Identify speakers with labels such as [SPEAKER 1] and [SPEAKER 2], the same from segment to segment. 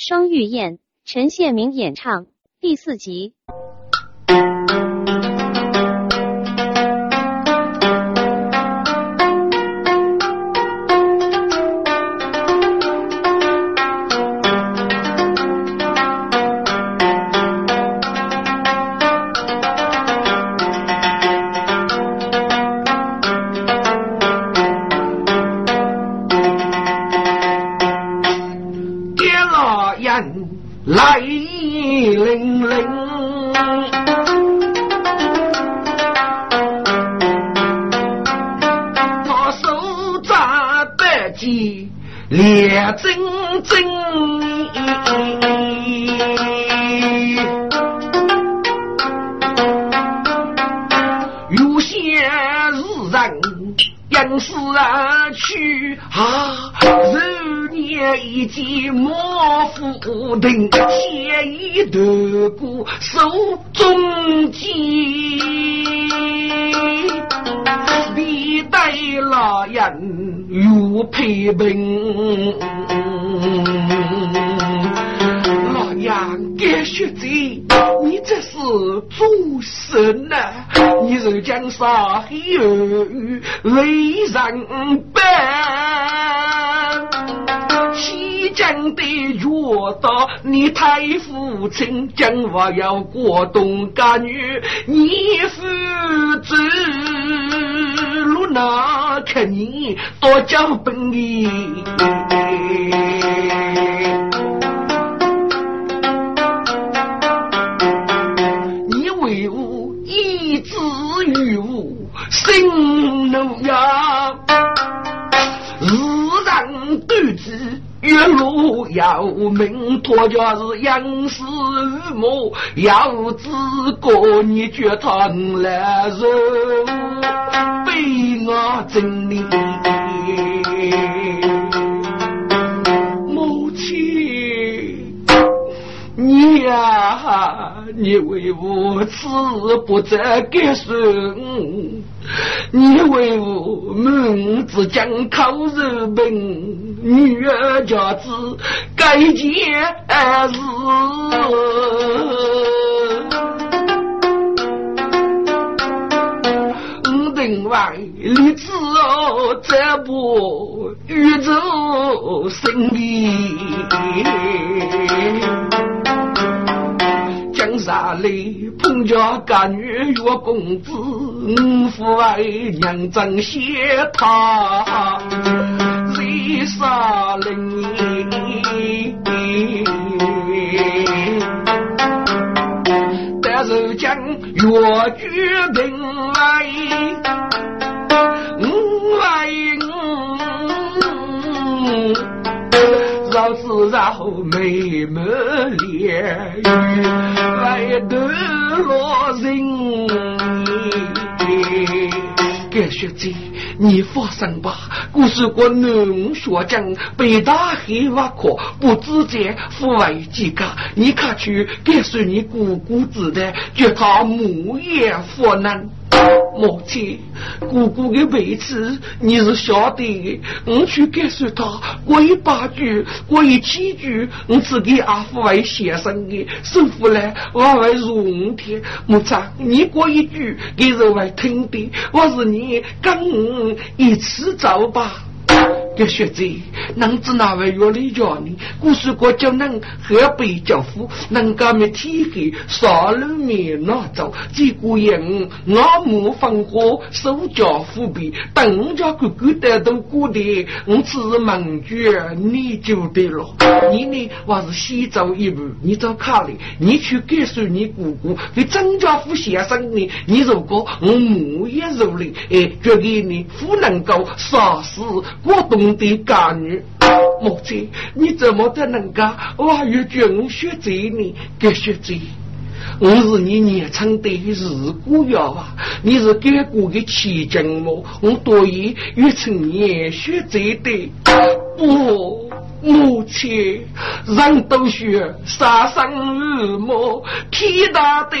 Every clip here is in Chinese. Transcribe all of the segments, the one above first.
[SPEAKER 1] 双玉燕，陈宪明演唱第四集。
[SPEAKER 2] 为人本，西江的觉得你太父亲讲话要过动干女，你父子路那看你多讲本领。落要命，托家是杨氏玉母，要知过你绝汤来受，悲我真理。母亲，你呀，你为我此不再给顺。你为我们只讲口日本，女儿家子该件事。我等外立志哦，这不宇宙神秘。哪里碰着干女月公子，五父为娘真谢他，谁杀了你？但是将越决定来，我爱我。老子绕眉毛脸，来得落人。该学姐，你放心吧。故事过农学讲，北大黑挖苦不自在，父为几家。你看去，该说你姑姑子的，叫他木叶佛难。母亲，姑姑的位置你是晓得的。我去告诉他，过一八句，过一七句，我只给阿父为先生的，师傅呢，我会容天。母亲，你过一句，给人会听的。我是你跟我一起走吧。这学子，能知哪位月里叫你？故事国叫能河北教父，能干没天黑，少了面拿走。结果人我母放火，手脚腐败，等家哥哥带到过的，我只是蒙句，你就对了。你呢，我是先走一步，你走卡里，你去告诉你姑姑，给张家富先生呢？你如果我母也如你，哎，觉得你不能够杀死过冬。的干女，母亲，你怎么的能够我越军学贼呢？给学贼，我是你年长的日姑呀啊！你是给过的奇经么？我多疑越成年学贼的。我，母亲，人都学杀生日么？天大的。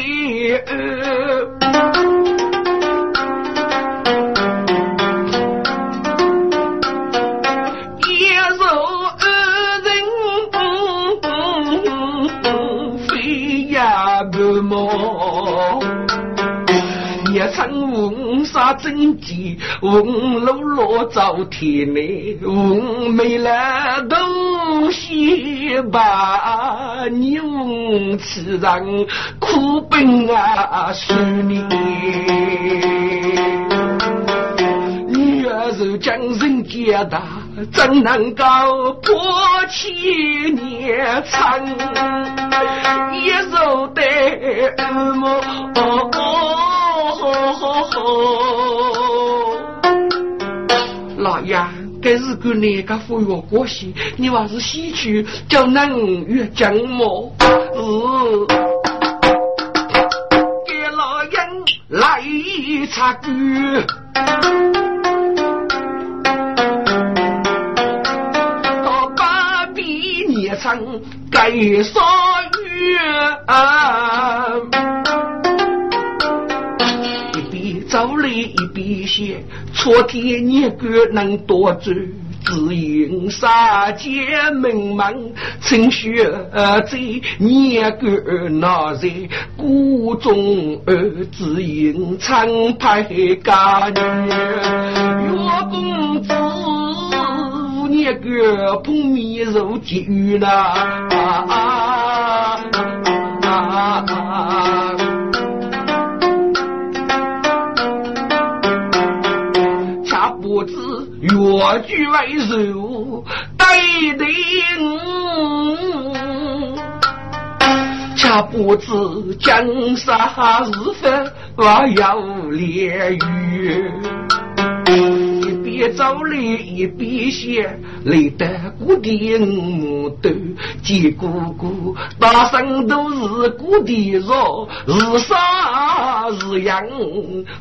[SPEAKER 2] 真迹，问路落遭天内，问没了东西吧？你问此人苦本啊，十年。女儿受将人家大，怎能够破千年长？一手的么？老爷，该是个哪个服药过西？你还是西去叫南越江么？嗯，给老人来插歌。到八比年长该少月一笔写，错天年个能多走，只因杀劫门门，趁血在年个那在谷中儿，只因长派家女，岳公子年个碰面如结缘啊。越剧为柔，待定，恰不知江山日分，我要烈雨。一走来一边写，累得谷底木头，见姑姑大声都是谷底肉，日杀日养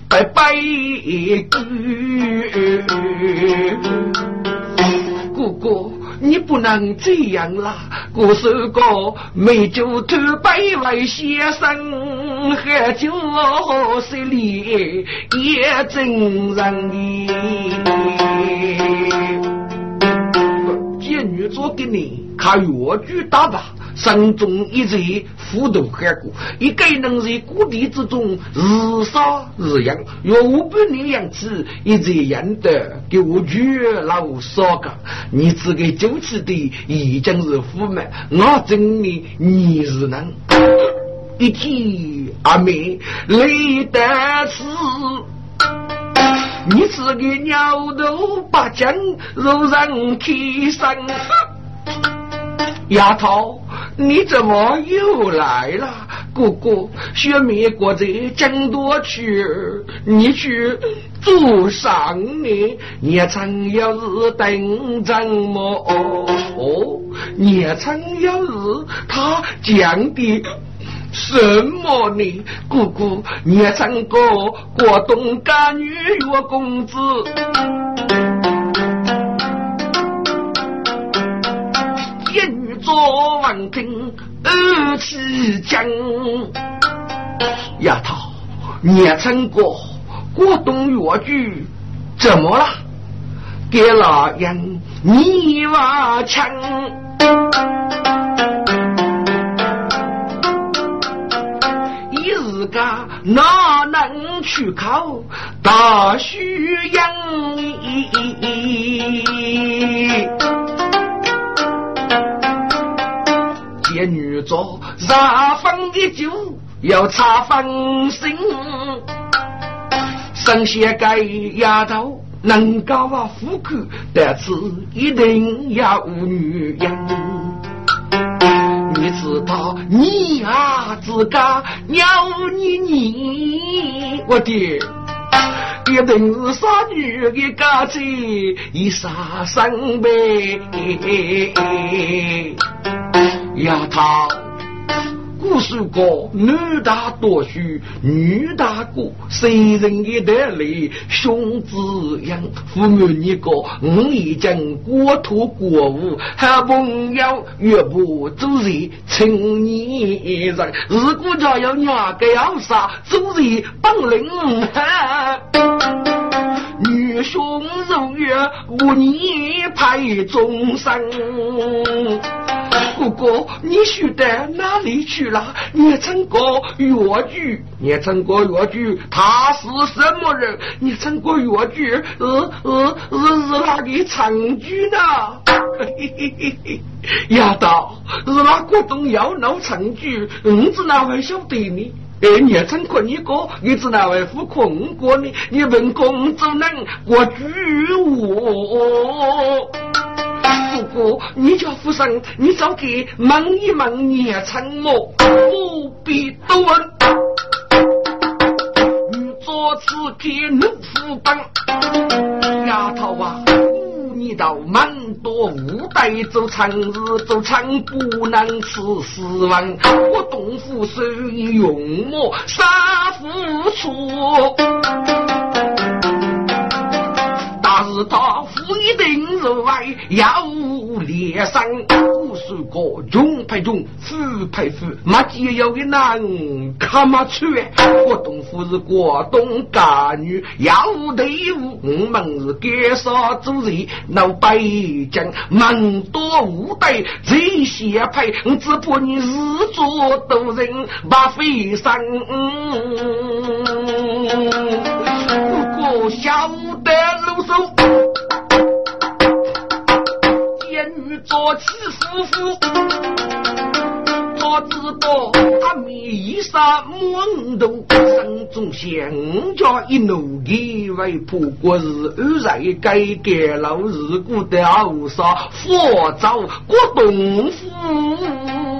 [SPEAKER 2] 白白骨。姑姑，你不能这样啦！我是个美酒头百位先生，喝酒十里也真人做给你看越剧大吧。山中一日虎头海过，一个人在谷地之中日杀日养，约五百年样子，一日养得给我绝老少个。你这个九起的已经是富满，我真的你是能一提阿妹累得死。你这个鸟头把将肉人提上，丫头。你怎么又来了，姑姑？学美国在江多去，你去做啥呢？你曾要日等怎么？哦，你曾要日他讲的什么呢？姑姑，你曾过过东家女月公子。做王平二起将，丫头，年成过过冬越剧怎么了？给老人你挖枪，家哪能去考大虚阳？女做茶饭的酒要茶饭心，生些个丫头能够啊富口，但是一定要无女人。你知道你啊自家鸟你你，我爹一定是杀女的家姐一杀生呗。丫头，古时过男大多书，女大过，谁人也得来兄子养。父母你个，我已经国土国务，好朋友岳不做人，请你人。如果家有两个要杀，做人本领哈。女兄如月，无你配终生。哥哥，你去到哪里去了？你唱过越剧？你唱过越剧？他是什么人？你唱过越剧？呃呃呃，是哪个唱剧呢？嘿嘿嘿嘿，丫头，是哪个东要闹唱剧？你子哪会晓得呢？哎，你唱过你歌，你子哪会付空过呢？你问公主能过剧我？不过，你家夫人，你早给问一问年成我，不必多问。欲做此天怒虎帮，丫头啊，一道满多五代做长日做长，不能吃死亡。我东府手艺用我杀付出。是他夫一定入外要连上，我说过穷配穷，富配富，没几有的难看嘛出。我东府是广东家女，要队伍，我们是干啥主人？老北京门多无对，最先配，只怕你日做多人把飞上。不过晓得手。监狱做起夫妇，他知道阿弥一杀蒙头，生中想家一怒以为不过是二在改革老日古的后杀，佛造国东府。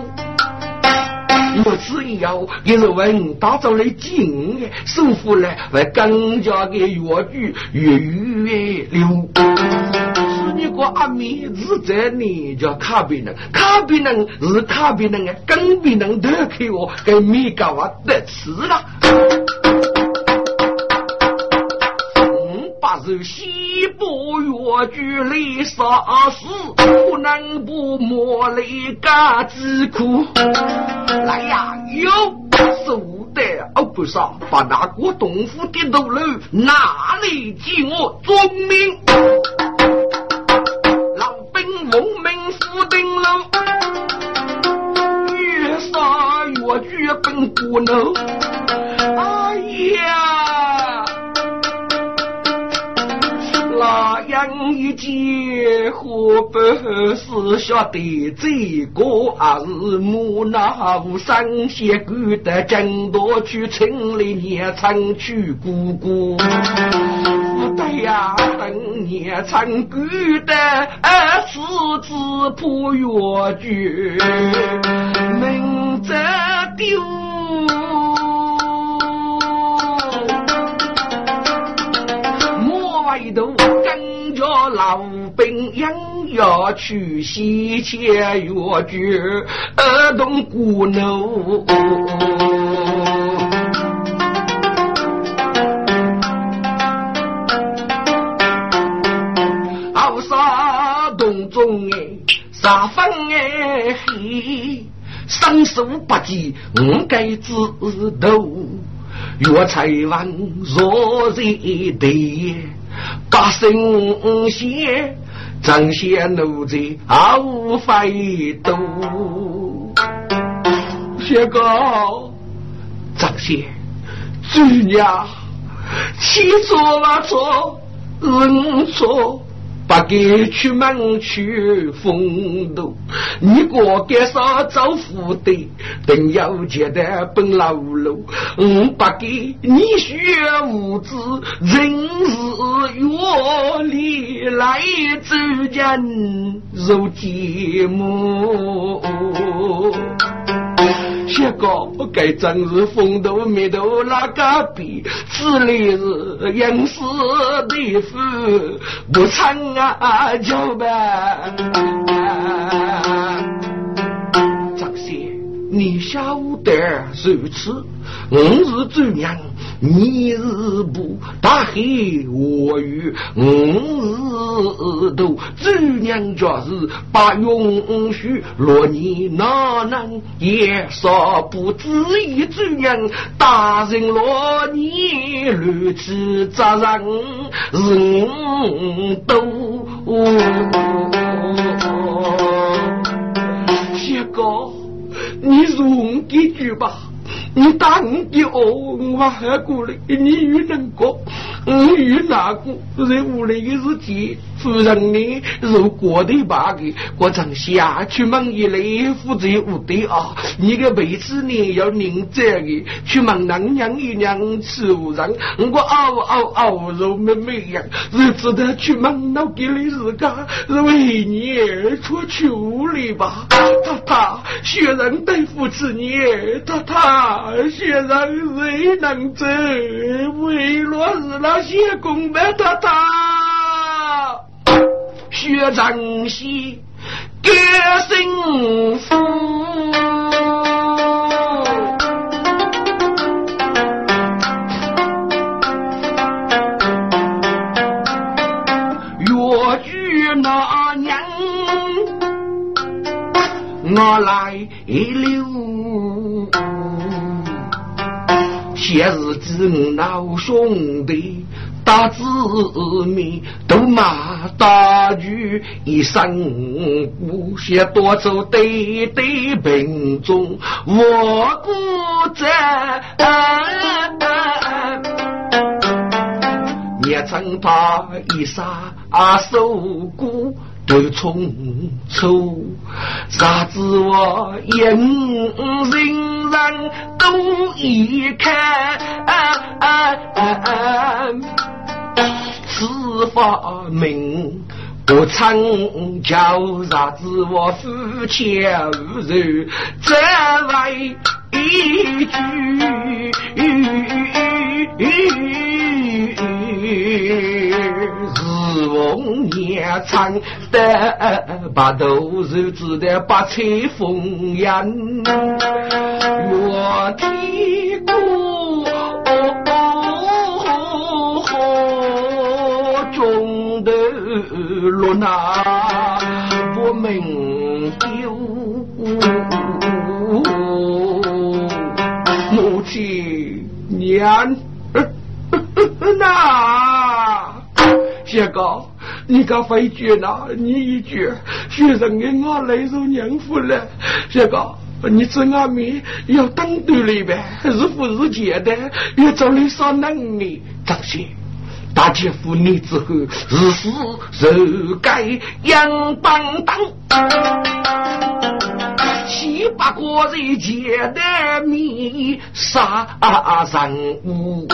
[SPEAKER 2] 如此以后，也是为你打造了经验，生活呢会更加的越剧越越流。是你个阿弥是这你叫卡比人，卡比人是卡比人啊，更比人都给我给米高啊得吃了。八十西部越剧里杀死，不能不摸泪嘎子苦。来呀，有手的哦不少，把那个东府的头楼哪里替我遵命？老兵奉命府顶楼，越杀越剧本不能。见，何不是晓得这个儿母那无生先赶得更多去城里年长娶姑姑？对呀，等年长赶得儿子子破越剧，名则丢。头跟着老兵养要去西迁越剧，儿童鼓楼。好沙洞中哎，沙风哎嘿，生手不及五该知道，越财万若热得。八神仙，张显奴才好费度。谢哥，张显，主娘，起错了错，认错。不给出门去风度，你过该啥找福的，等要接的本老路。我不给你学无知，人是月里来之人如寂寞。这个该真是风度没度那个比，此里是应是的夫，不唱啊就呗。张 先，你晓得如此，我是主娘。你是不大黑我与我都主娘家是把永续若你哪能也说不知一主娘大人若你如此责任人都。你容几句吧。你打你的哦，我还过来，你与能过，我与哪个在屋里的日子？夫人呢？如过得把个，我常下去问一来负责屋的啊。你个辈子呢要认真的，去问娘娘一娘吃无人，我嗷嗷嗷肉妹妹呀，日子的去问老给的自家，是为你出去屋里吧。他他，学人对付起你，太太，学人谁能走？为了是那些公办太太。学长西歌幸福，越剧那年我来了，些日子老兄弟。大子民都骂大鱼一生不些多走对对平中，我不在。也曾把一杀受苦都冲出，啥子我眼人人都一看。此法名不曾叫啥子我夫妻无仇，这为一句是翁年长的把头日子的八彩风烟，我听过。落那不明丢，母亲娘，那谢哥，你个飞句呐，你一句，学生给我泪如娘夫了。谢哥，你这阿妹要当对了呗，日复日节的，越做你啥能力，张些。大姐夫你之后，日死肉盖杨邦当，七八个人结的米杀人屋。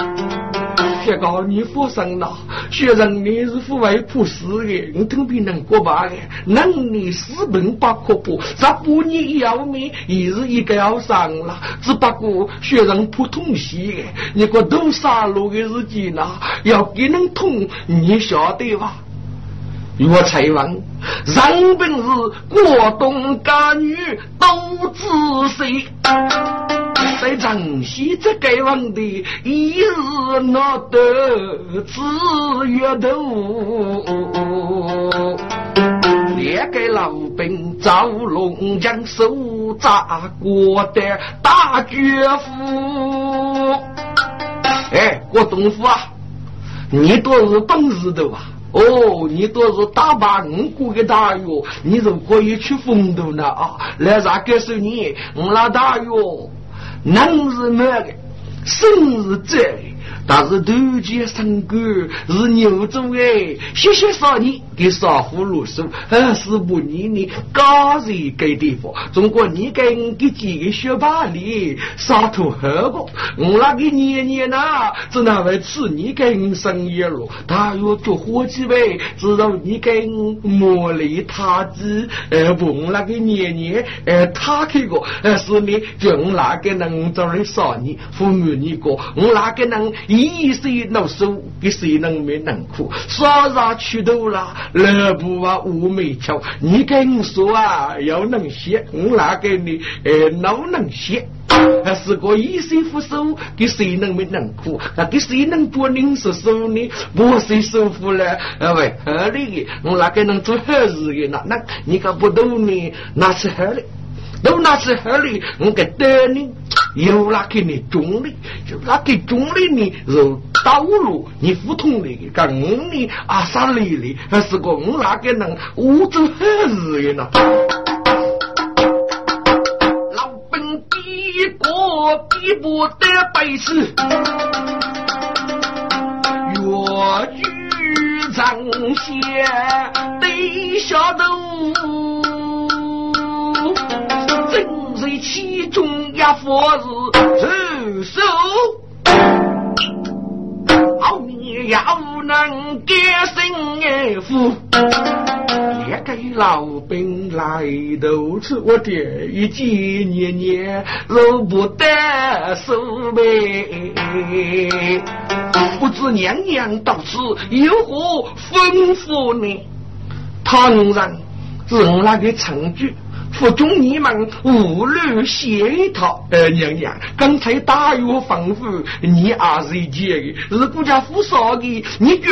[SPEAKER 2] 天高你佛生了，学人你是不为普世的，你特别能过吧的，能力四本八可不，咱不你要命也是一个要上了，只不过学人普通些的，你个都杀戮的日子呢，要给人通，你晓得吧？我才问，人本是过冬干女都知谁？在城西这个问题，一日闹得子月头。两个老兵赵龙江手扎过的大绝夫。哎，郭东夫啊，你都是本事的吧？哦，你都是大把五谷的大药，你就可以去风头了啊！来，啥告诉你，我那大药。能是那个，生是这个。但是头前生狗是牛做哎，谢谢少年给少妇入手，还是不你呢？高人给地方，中国你给给几个学霸里杀土何个？我那个年年呐，只能为吃你给生意了。他要做伙计呗，知道你给我磨砺他子，呃不，我那个年年呃他这个呃是你就我那个能做的少年，父母你过，我那个能。一岁老手，给谁能没能苦？耍啥去头了？乐不啊？乌眉桥，你跟我说啊，要能写，我拿给你，哎，老能写。还是个一岁扶手，给谁能没能苦？那给谁能不领手手呢？不谁舒服了？啊喂，合理的，我那个能做好事的，那那你可不懂呢？那是好的。都那是合理，我给得你，有那给你中的，就那给中的你是道路，你不通的，跟你阿啥来的，还是个我那个人，我做好事的呢。老本比过比不得百事，越剧张先得下头，其中一佛是手手，好你要能改心福。也给老兵来斗吃，我爹一几年年肉不得收呗。不知娘娘到此有何吩咐呢？当然是那个长句。府中你们无论协讨，呃，娘娘，刚才大约吩咐你也是借的，是国家府说的，你君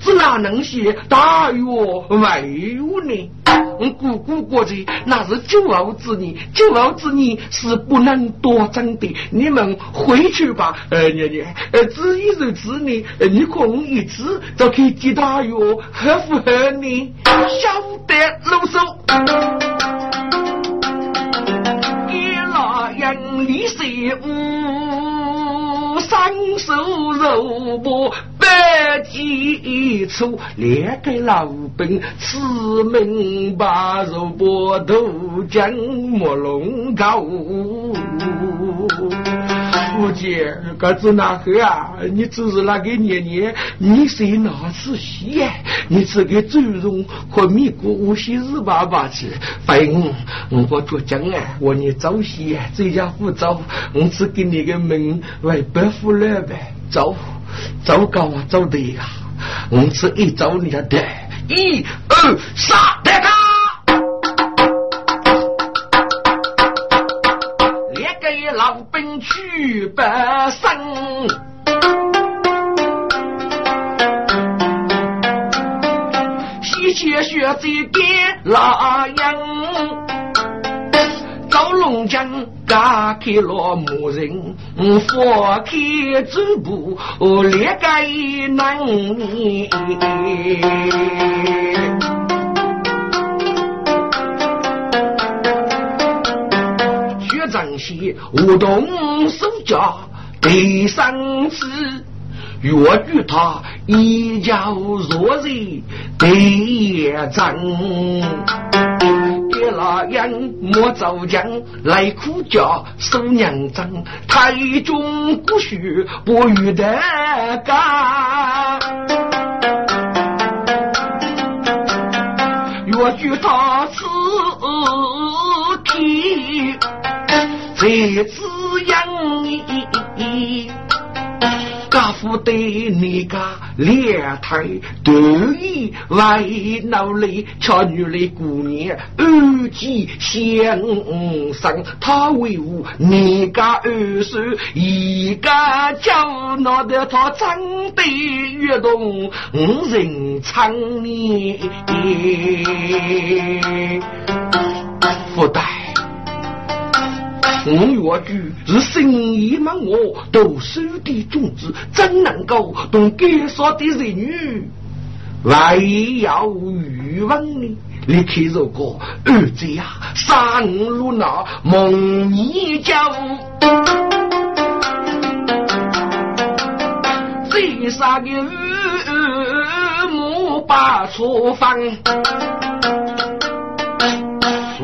[SPEAKER 2] 子哪能写大约没有呢？我姑姑过去那是骄傲之年，骄傲之年是不能多争的。你们回去吧，呃，娘娘，呃，子一如此呢，你空一次就可以接大药，合不合呢？晓得啰嗦。人力谁无三手肉搏百几处，连个老兵吃明白肉搏都将莫龙高。我姐，个子哪个啊？你只是那个年年，你是哪次戏？你这个尊容和米国无锡日爸爸去，反正我做讲啊，我你早些这家伙早，我只给你个门为白富了呗，早早高啊，早的呀，我只一早你的，一二三，来他。老兵去北生，西迁学在给拉阳，赵龙江打开了木人，放开走步列盖难。舞动手脚第三次，越与他一较弱日第一战，给那样莫造将来苦叫守娘张，太中不许不与得干，越与他在滋养你，家父对你家两台得意为闹里，巧女的姑娘二姐相生，他为伍你家二叔一个叫闹得他长得越动五人长你福袋。我越剧是生意嘛，我读书的种子，怎能够同该说的人女还要欲望呢？你看如果儿子呀，三路那梦一觉，最杀的日母把错放。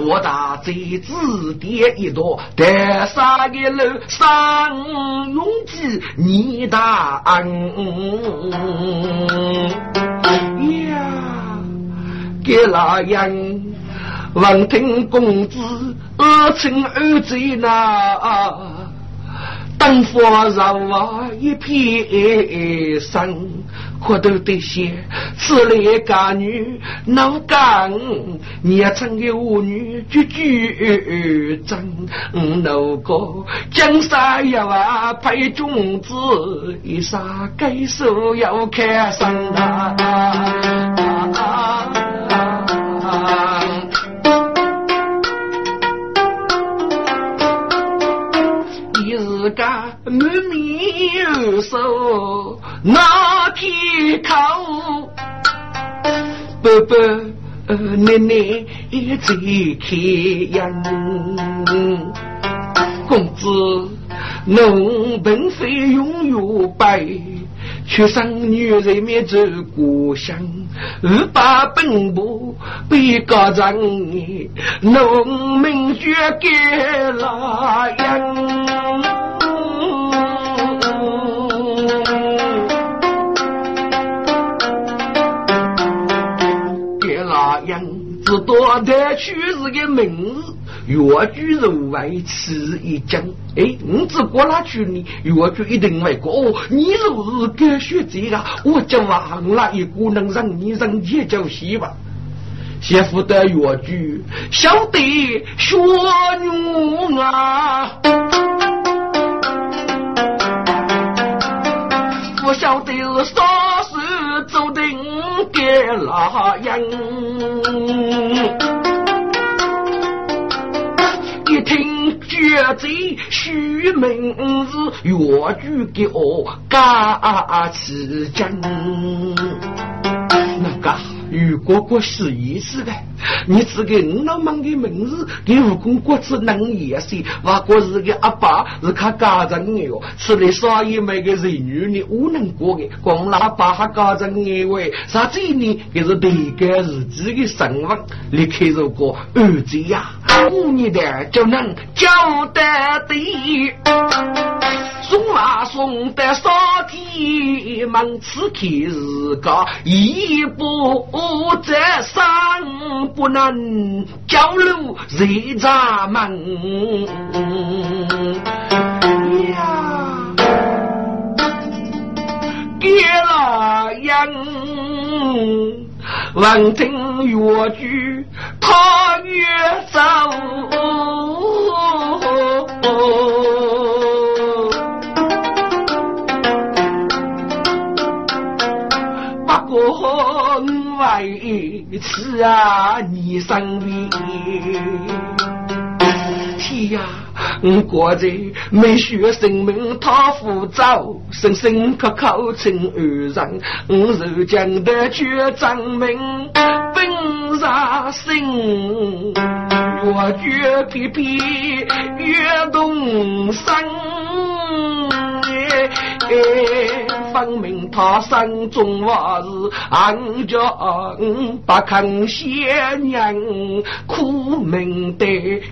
[SPEAKER 2] 我大在字典一朵，得上一楼上永记你大恩呀！给那样闻听公子二亲二姐那，灯火让我一片生。可都得些，此类家女能干，年成的妇女句句真。那个江山要啊配种子，一杀该手要开山啊！一日干满面手。那口，伯伯奶奶也在开眼，公子，侬并非拥有白，却生女人面走故乡，二八奔波被告状，农民绝给拉样。多的去是个名字，越剧入外吃一惊。哎，你只过那去呢？越剧一定会过。哦，你若是敢学这个，我就忘了一个能让你人间就戏吧。媳妇的越剧，晓得学女啊，我晓得啥老鹰。一听绝贼虚名是，越剧给我嘎起真，那个。如果过是意思的，你只给五老忙的名字，给武功国子能也些，我国是个阿爸是看家长的哟，吃的啥也没个人女你无能过的，光拉爸还家长的喂，啥子呢？也是对个自己的生活，你看如果儿子呀，五年的就能交得的。送啊送的少天门，此刻是个一步在上，不能交流谁咱门呀？给了人，闻听越剧，他越走。此啊，你生病。天呀，我果然没学生命太浮躁，生生口口称二人，我如今的却证明本杀心，越绝皮皮越动身。分明他心中话是俺家不肯先娘苦命的人，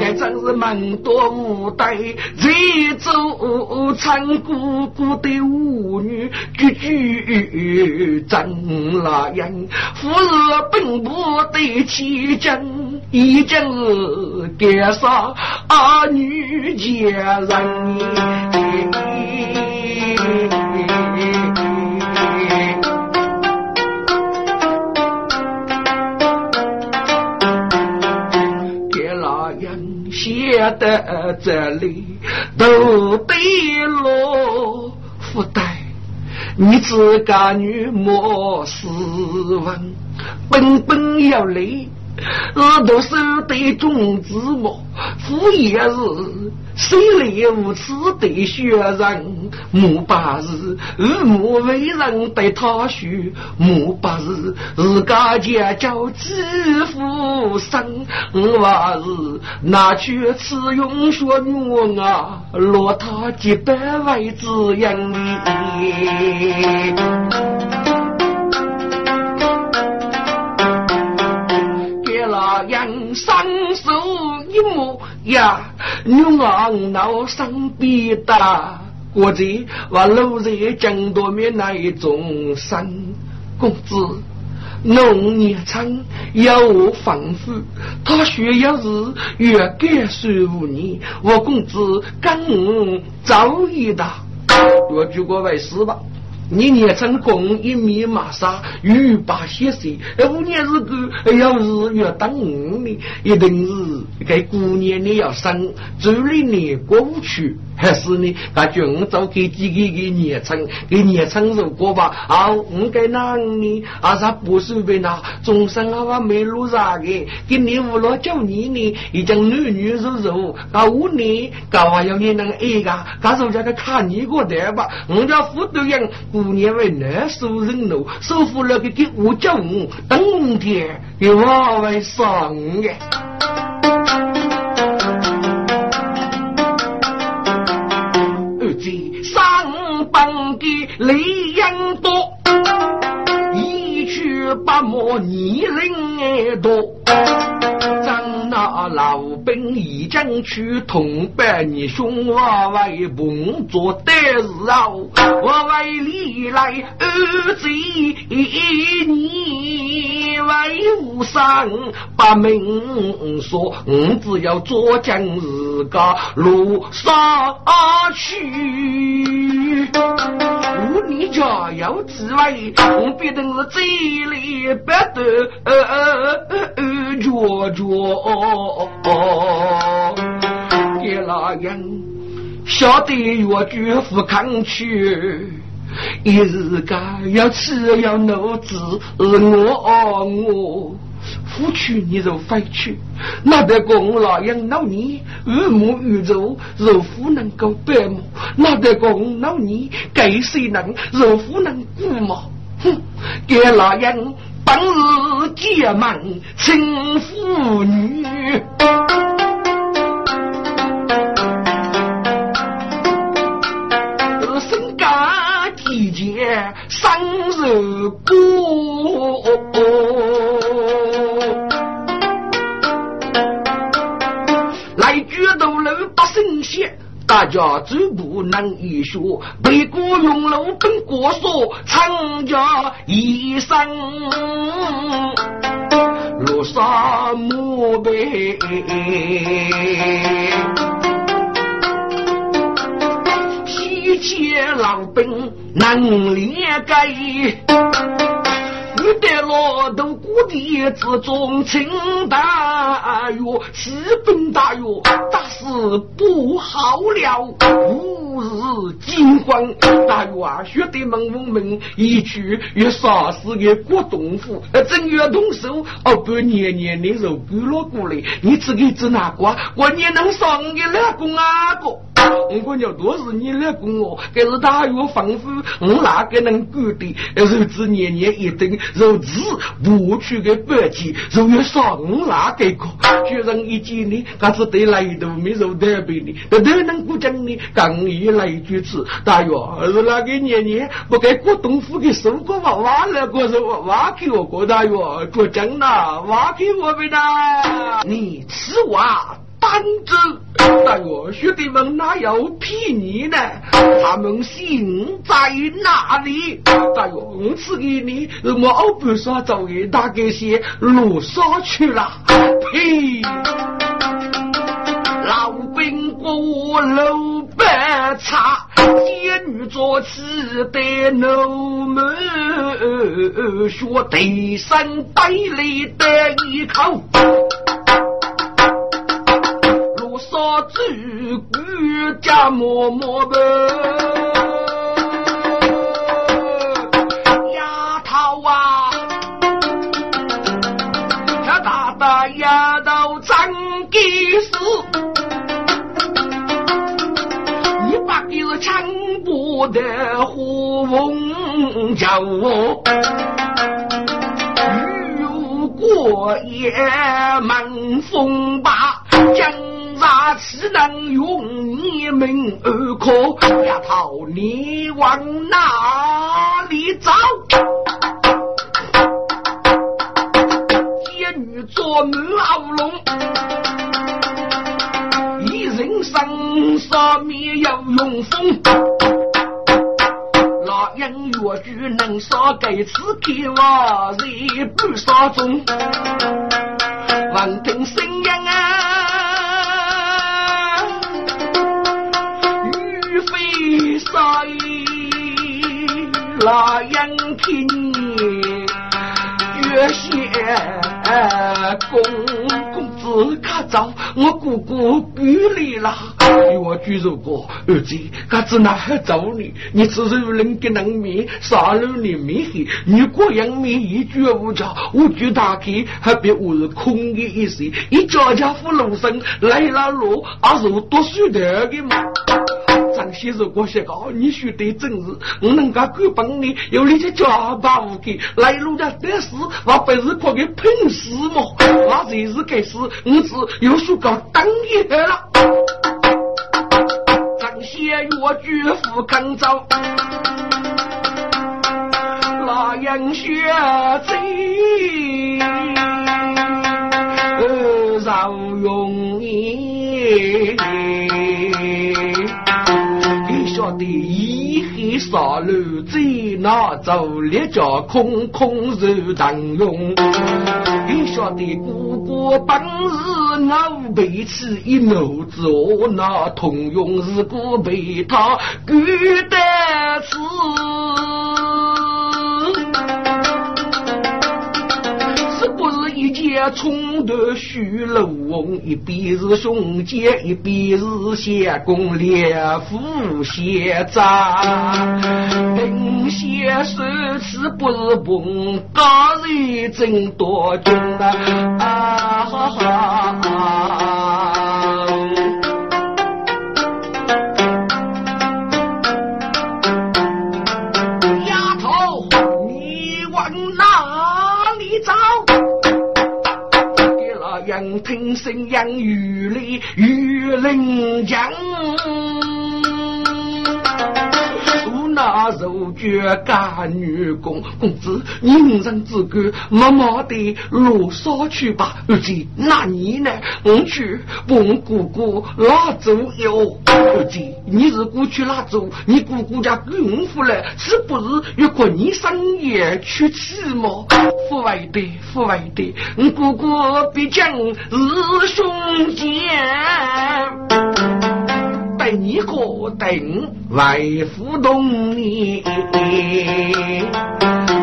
[SPEAKER 2] 这真是门多无代，这走参姑姑的舞女，句句真拉人，夫是奔波的奇珍，已经是给啥儿女家人？给老人写的这里都对了，不带你自家女莫斯文，本本要累。我都是对种子么？父也是，谁来无耻对学人？莫把是父母为人对他说，莫把是自家家教支付生。我话是拿去吃用学女啊，落他几百位子人。人生手一模呀，女儿闹生必大，或者话路在江多面那一种生公子，农业村有丰富，他需要是越改十五年，我公子更早一大，我举个为师吧。你年成功一米马沙，欲把血色。五年日个要是要当五年，一定是给姑娘你要生，走里你过不去，
[SPEAKER 3] 还是呢？感觉我早给几个给年轻，给年轻如果吧，啊，我该哪呢？啊，啥不是被那终身啊话没路啥的，给你五老叫你呢，已经女女柔柔，啊五年，搞话要你能爱个，干说这个看你个的吧，我家副队长姑娘为难受人喽，收服了个给我叫我冬天给娃为上的。
[SPEAKER 2] 雷音多，一去八莫泥人多。老兵已经去同伴你兄我为梦做的事啊，我为你来二贼你为无上把命说，我只要做将日个路上去。我你家有几位，我必定是这里不得着着。给那人晓得越绝不抗去，一日个要吃要奴子我我。夫去你就飞去，那得讲老杨老你耳目宇宙，若夫能够白目，那得讲老你给谁能若夫能顾嘛？哼，给老杨本日结盟亲妇女，身家体节生日过。大家走不能一说，北国用路本国说，长家一生落沙漠北，西切老兵难连盖。你得老头谷地之中，请大约四本大约，大是不好了。吾日惊慌，大约啊，学得门文门一去越杀死个郭东府，正月动手，哦不年年的肉归了过来，你自己只哪瓜，我你能上个老公啊个？我管你多是你老公哦，可是大约吩咐我哪个能管的？日子年年一等。如此不去的白鸡，如有上哪个个？居然一见你，还是对来头没受代表的，都都能过讲你，刚一来一句词，大约是那个年年不该过东府的收过娃娃了，过是娃娃给我过大约过讲了，娃给我们的，你吃娃。反正，大约兄弟们哪有骗你呢？他们心在哪里？大约我赐给你，我不说走给大概些路上去了。呸！老兵过路白茶，仙女做起的奴们，说得生带里的一口。少主管家默默的，丫头啊，他大大丫头真给死，你把个强迫的呼风叫我，如过也满风把将。哪岂能用你们二可？丫头，你往哪里走？仙女做满喉咙，一人身上面要用风。那人越剧能杀给此开哇，日不杀中，闻听声音啊！那人听越写公公子看早，我姑姑归来了。我举手过，儿子，他只拿还找你，你只是人给人面，杀了你没黑，你过样面一句无价，我举打开，还别我是空的一时，一家家富农生来了路，还是读书的的嘛。张先生，我写个，你说的真是，我能够够帮你，有你些家把户给来路的得事，我不是可给拼死嘛，我这是该死，我是有说搞当爷了。张先岳举夫康造，那样学贼，饶容一黑杀戮在那走，烈家空空受当用。你晓得哥哥本是脑背起一脑子，我那通用是故被他赶得死。一冲得虚龙，一边是雄杰，一边是相公烈夫仙长。等先手持不是崩，高人真多军啊！哈哈！人听声养雨里雨林江。那肉绝干女工，公子人人之干，默默的落沙去吧。儿子，那你呢？我去帮姑姑拉走哟。儿子，你是过去拉走，你姑姑家孕妇了，是不是要过你生夜去吃吗？父为的，父为的，我姑姑毕竟是兄姐。待你个等为辅动你，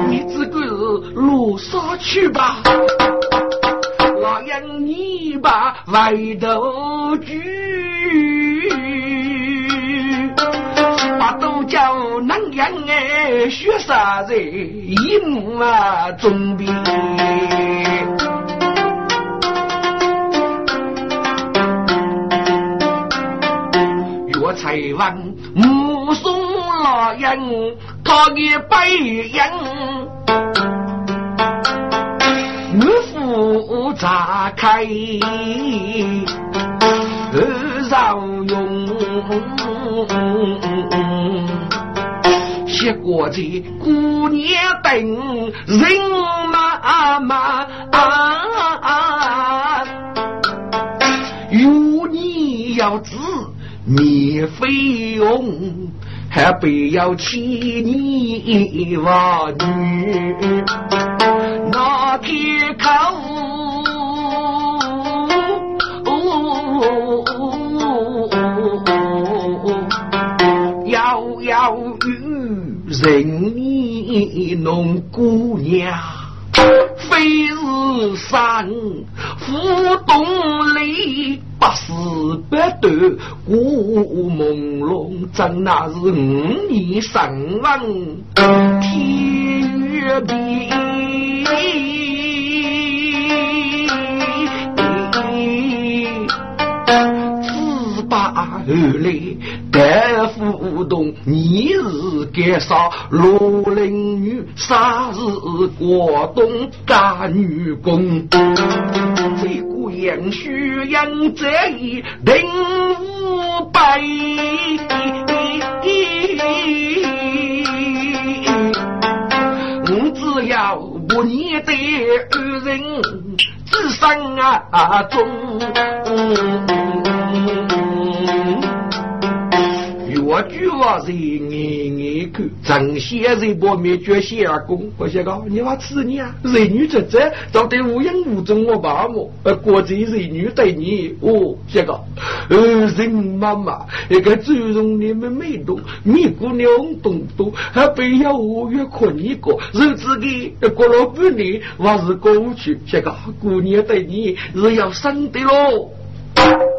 [SPEAKER 2] 你只管落沙去吧。老杨，你把外头举，把都叫南阳哎，雪山在一幕啊准才问目送老人，他的背影，我父炸开，饶用，写过这姑娘等人妈妈啊，有你要知。你费用，还不要欺你娃女，那铁口要要与人你弄姑娘，非是山浮动里。八十八段古朦胧，真那是五年神文天月比。十八后来大夫动，你是该杀罗林女，杀是国东大女工。杨须杨这一定五百，我只要不念的二人之生啊中。
[SPEAKER 4] 我句话是眼眼看，正先生把灭绝先公，我想讲你话吃你啊，人女出这，找得无影无踪我爸我，呃，国际人女对你，哦，想讲，呃，人妈妈，那个尊重你们美动，米姑娘懂懂，还不要我越困一个，日子给过了半年，还是过不去，想讲姑娘对你是要生的喽。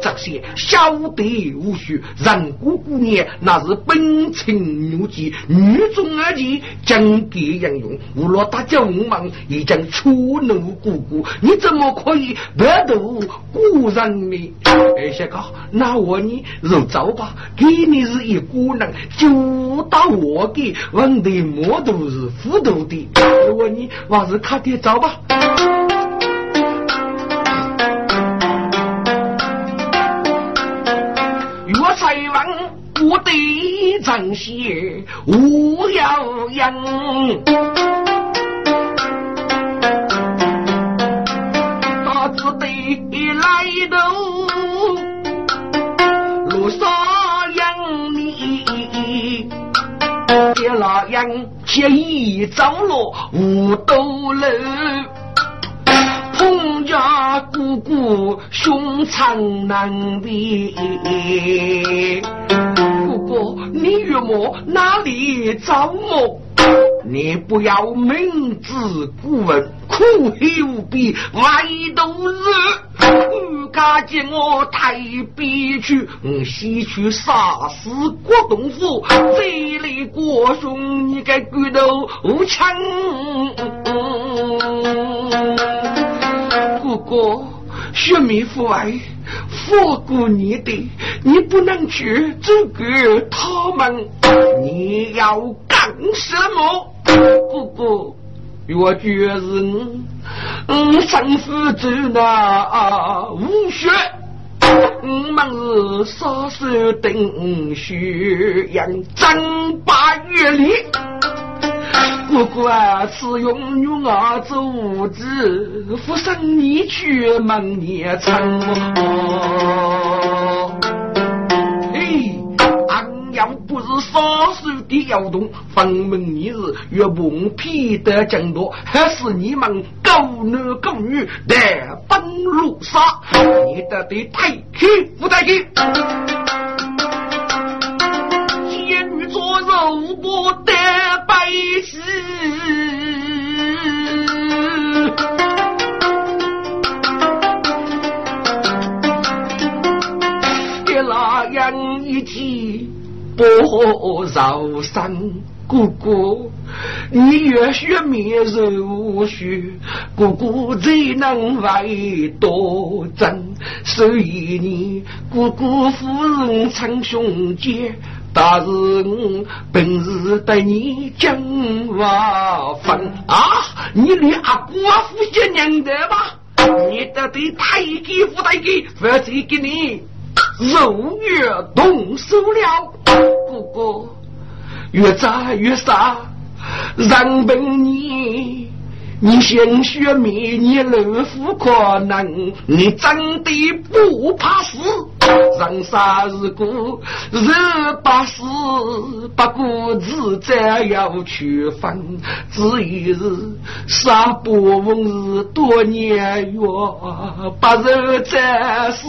[SPEAKER 4] 这些小弟无须，人姑姑娘那是本情牛技，女中二技将给应用。无论大家文盲，已经触怒姑姑，你怎么可以白度古人呢？哎，小哥，那我你入走吧，给你是一姑娘，就到我给问的么都是糊涂的。我你还是看点走吧。
[SPEAKER 2] 我的长鞋无要样，大子的来头，路上养你，爹老样结义走了五斗楼。洪家姑姑凶残难辨，你与我哪里找我？你不要明知故问，苦恨无比，外头日。敢见我太逼去，西去杀死郭东府，这里郭兄你该骨头无枪。不过，学妹父爱，佛过你的，你不能去阻隔他们，你要干什么？不过，我觉是你，嗯，生死之难无血，我们是杀手等血阳争八月里。不管是用女儿做子，扶生你去门也成。嘿，俺要不是杀手的摇动，分明你是越蒙皮的更多，还是你们狗男狗女的本路杀，你得得太去不带去。仙女做肉不得。是，给那样一提不饶生，姑姑，你越学面如雪，姑姑怎能为多争？所以你姑姑夫人称兄姐。大是我本是对你讲话分啊！你连阿姑阿夫些娘的吧？你得对太监夫太监，否则给你肉越动手了。哥哥越扎越傻，让本你。你鲜血灭你老夫可能，你真的不怕死？人生如果人把死，不过是再要去分，只一日杀不问是多年月，不如再死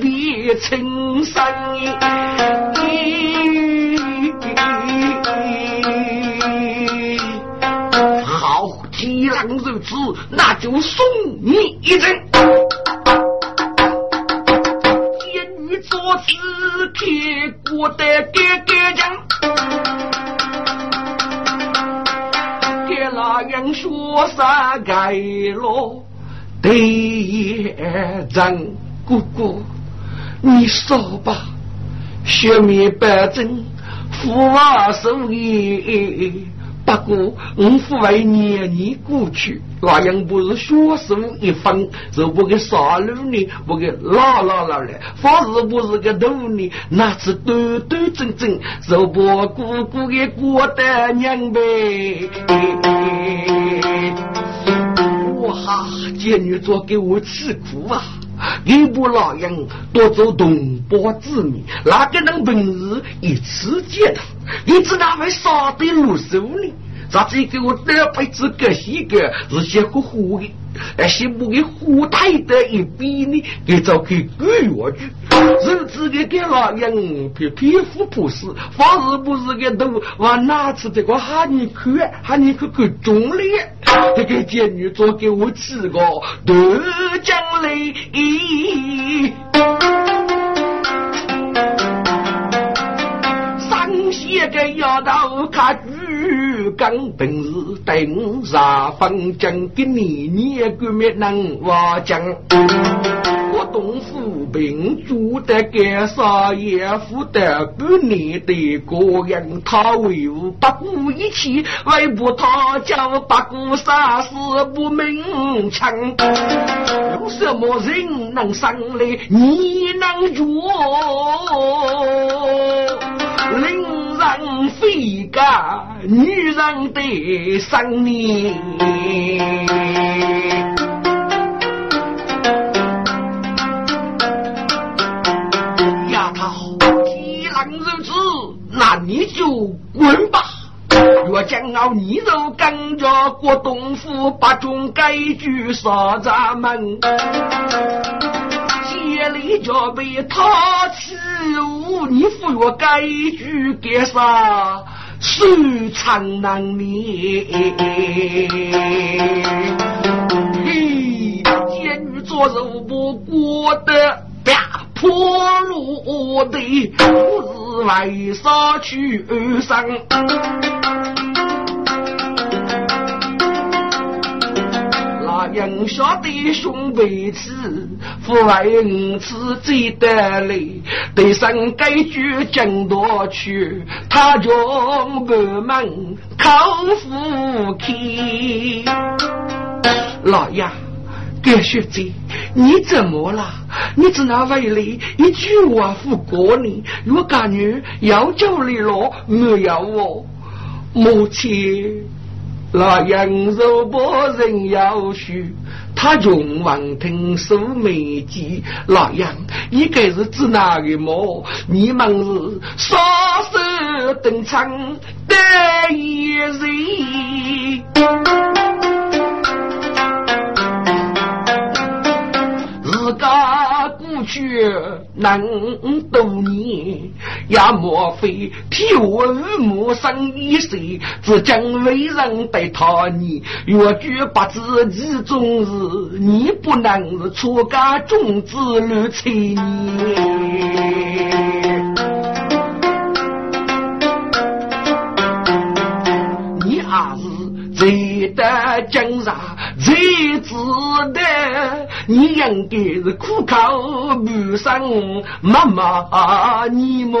[SPEAKER 2] 别情深。狼如此，那就送你一针。仙女做此铁过的哥哥讲，给那样说啥该了？第一针，姑姑，你说吧，血灭百针，福娃受益。不过，我父为年年过去，那样不是血手一分，就不给杀戮呢，不给拉拉拉来，反是不是个头呢？那是端端正正，就不姑姑给过得娘呗。哇，哈，贱女做给我吃苦啊！吕布老鹰夺走同胞之女，哪个能本事一次接他？你知哪会杀得入手呢？咋子给我这辈子个西个是些糊糊的，哎，些不给糊太的一比呢，给找去鬼下去。日子给给老人皮皮肤不是，反而不是个都往哪次这个哈尼看，哈尼去看中了。这个贱女做给我吃个豆浆嘞。上些个丫头看剧刚本事，等啥风筝给你捏个面能瓦浆。我东府兵住的干啥也负得半年的个人，他为伍八股一起，为不他叫八股杀死不明枪。有什么人能上来？你能做？令浪费个女人的生命。丫头既然如此那你就滚吧。若将要你肉跟着过东府把中街局杀咱们里就被他欺侮，你服我改句给啥？手长难灭。嘿，监狱做肉不过的。破路的不是为啥去上？人晓得兄辈子，父爱五次最得累，对上该句讲多去，他将门门口福开。老爷。叶学姐，你怎么了？你只拿为了一句话不过你，我感觉要叫你了，我要我母亲。那人肉不人要许，他勇往听书没记。那样，你该是指哪个么？你们是双手登场得一人。个过去能多年，也莫非天我父母生一世，只将为人对他你，若觉不知其中事，你不能是出家种子乱催你。还是最得精神。最值得，你应该是苦口不生妈妈你么？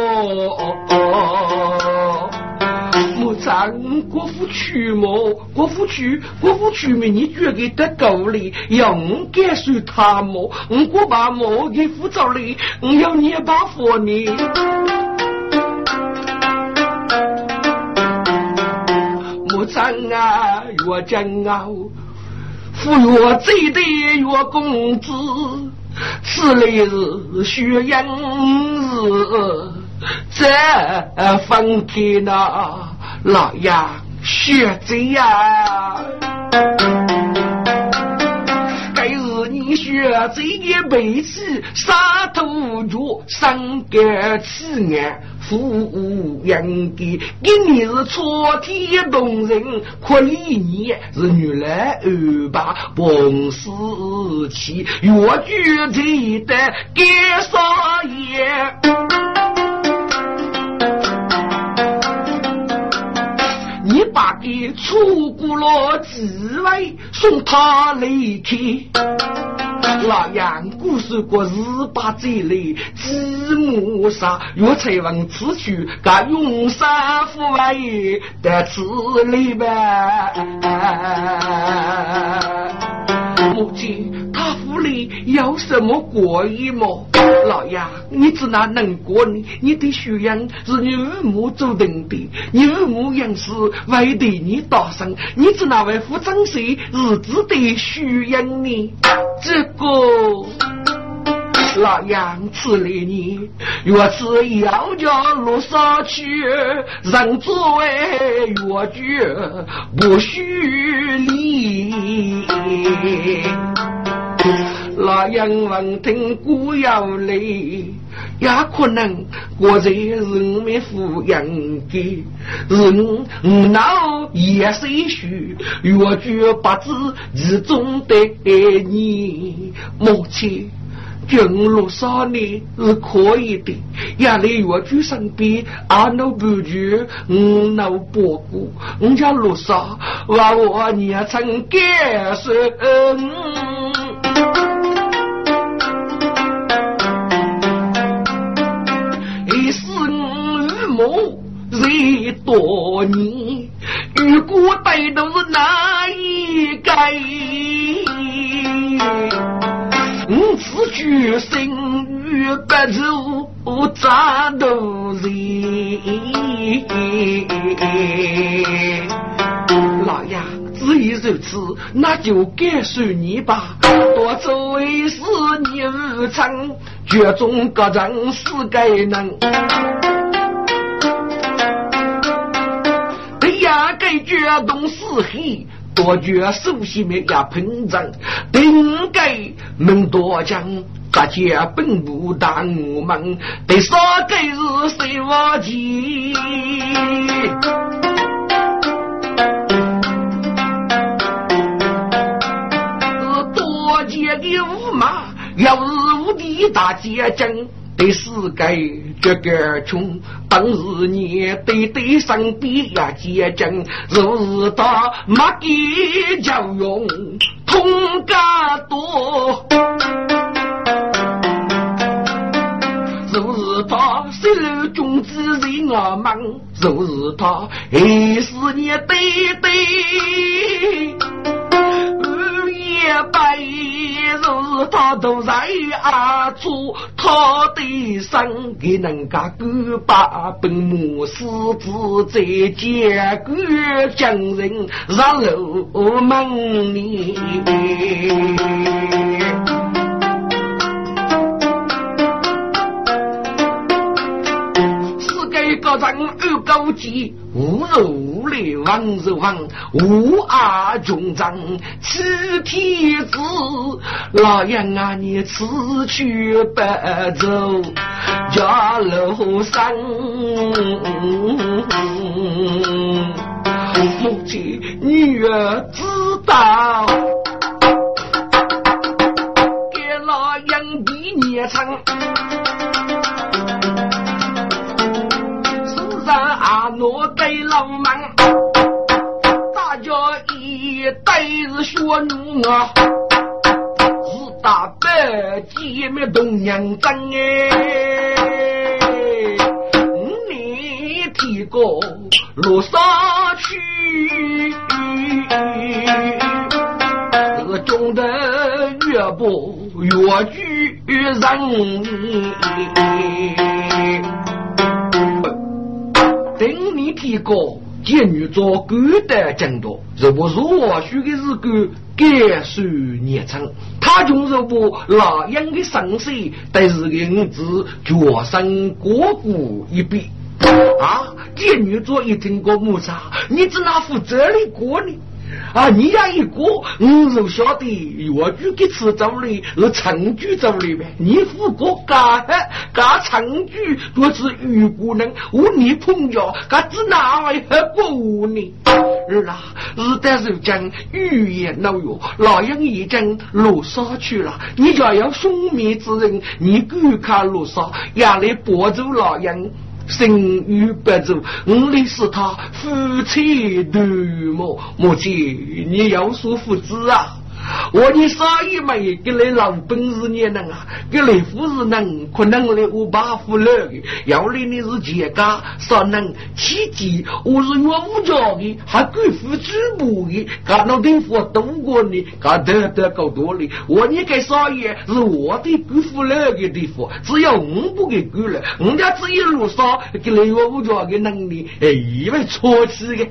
[SPEAKER 2] 莫唱国父曲么？国父曲，国父曲么？你觉得得够了？要我感受他么？我把莫给辅助了，我要你把佛呢？莫唱啊，越讲啊！富越最的越公子，此类是血养日，这分开那老呀血债呀，该是你血债的背弃，杀头脚，伤感此眼。富养的，今年是错天动人，可里年是女来二八碰死期，越具体的干啥也？你把给出过了几位，送他离开。老杨故事过日把这里，积木沙，药材王此去，该用山富为得此里呗。母亲，他府里有什么过意么？老爷，你只哪能过呢？你的修养是你父母注定的，你父母养是为对你打生，你只哪为父争谁日子的修养呢？这个。老杨吃了你，若是杨家路上去，人作为越剧不许你。老杨闻听古要泪，也可能我在人民抚养的人，人老也岁许，越剧不知其中的你母亲。军路上呢是可以的，也来越剧身边，俺老不觉，我老伯姑，我家路上把我年成改生。我人多年，如果带都是哪一个？我此举心与不足，战斗人。老爷，只已如此，那就该随你吧。多作为是你无常，绝中各人是该能。决动是黑，多决手心面也膨胀，顶盖门多将，大家本不当我们，得啥个是谁忘记？多结的五马，要是无敌大结阵。对世界这个穷，当日你对对上边呀结晶，若是他没给教用，痛加多；若是他收了种子在我们，若是他还是你对对。一百日他都在阿祖，他的身给人家哥把本母狮子在见过将人上楼门里。高人二高级，无肉无力王肉王，无阿穷长吃天子。老爷啊，你此去不走家楼上，母亲女儿知道，给老杨比年长。是学奴啊，是大伯姐妹同娘争哎，你提个路上去，这个中的越不越举人。等你提高，妓女做官的更多。如果若许的是狗该受年长，他穷如果老样的生死，但是个日子脚上过骨一笔啊！妓女做一听过木叉，你只拿负责的过呢？啊！你呀一个，我就晓得越剧给吃走了，是长剧走了呗。你副国家干长剧，若是玉姑娘，我你碰着，他只哪位还不呢？儿啊，日的是讲语言老哟，老杨已经落沙去了。你家要兄妹之人，你敢看落沙，也来保住老杨。生于不足，我的是他夫妻对吗？母亲，你要说父子啊！我的啥也没，给你老本事也能啊，给你夫是能，可能来我把夫了的，要来你是钱家，啥能起计？我是岳武家的，还贵妇主母的，干那地方多过你，干得得够多的。我你给少爷是我的贵妇了的地方，只要我不给贵了，我家这一路上给你岳武家的能力，哎，以为错气的。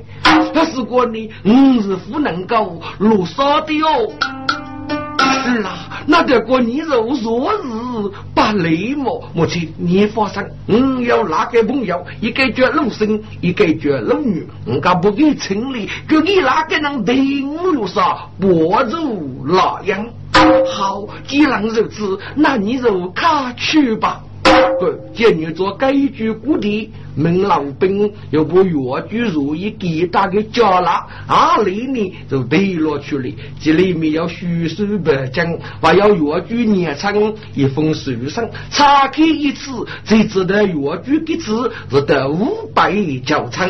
[SPEAKER 2] 要是过你，我是不能够路上的哦。儿啊，那得过你若昨日把雷么？母亲，你放心，我要哪个朋友，一个叫陆生，一个叫陆女，我家不给城里，就你哪个能听我说，不如那样。好，既然如此，那你就看去吧。不，见你做该句故地，门老兵又不越剧如意给打给交了，阿里呢就对落去了。这里面要虚手白讲，还要越剧年长一封书上，查看一次才知道越剧的字是得五百交长。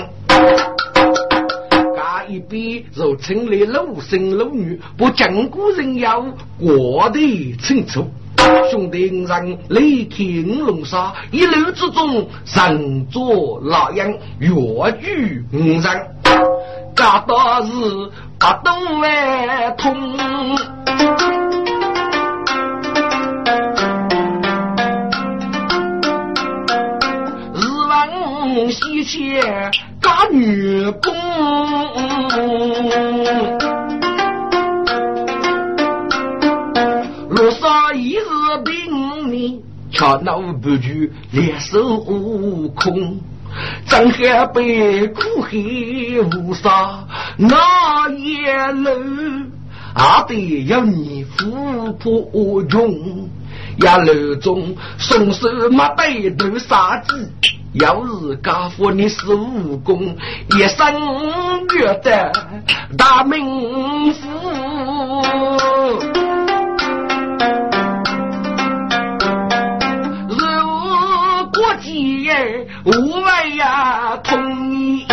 [SPEAKER 2] 嘎一笔就成了老生老女，不讲古人要过得清楚。兄弟五人雷天龙沙，一路之中上座那样越剧五人，搞到是不东来通，日往西去干女工。路上一日兵你瞧那不惧两手空，张海北苦海无沙，那一路还得要你富婆穷，呀路中松手没带头杀鸡，要是家父你是武功，一生觉得大名府。一夜无外呀同你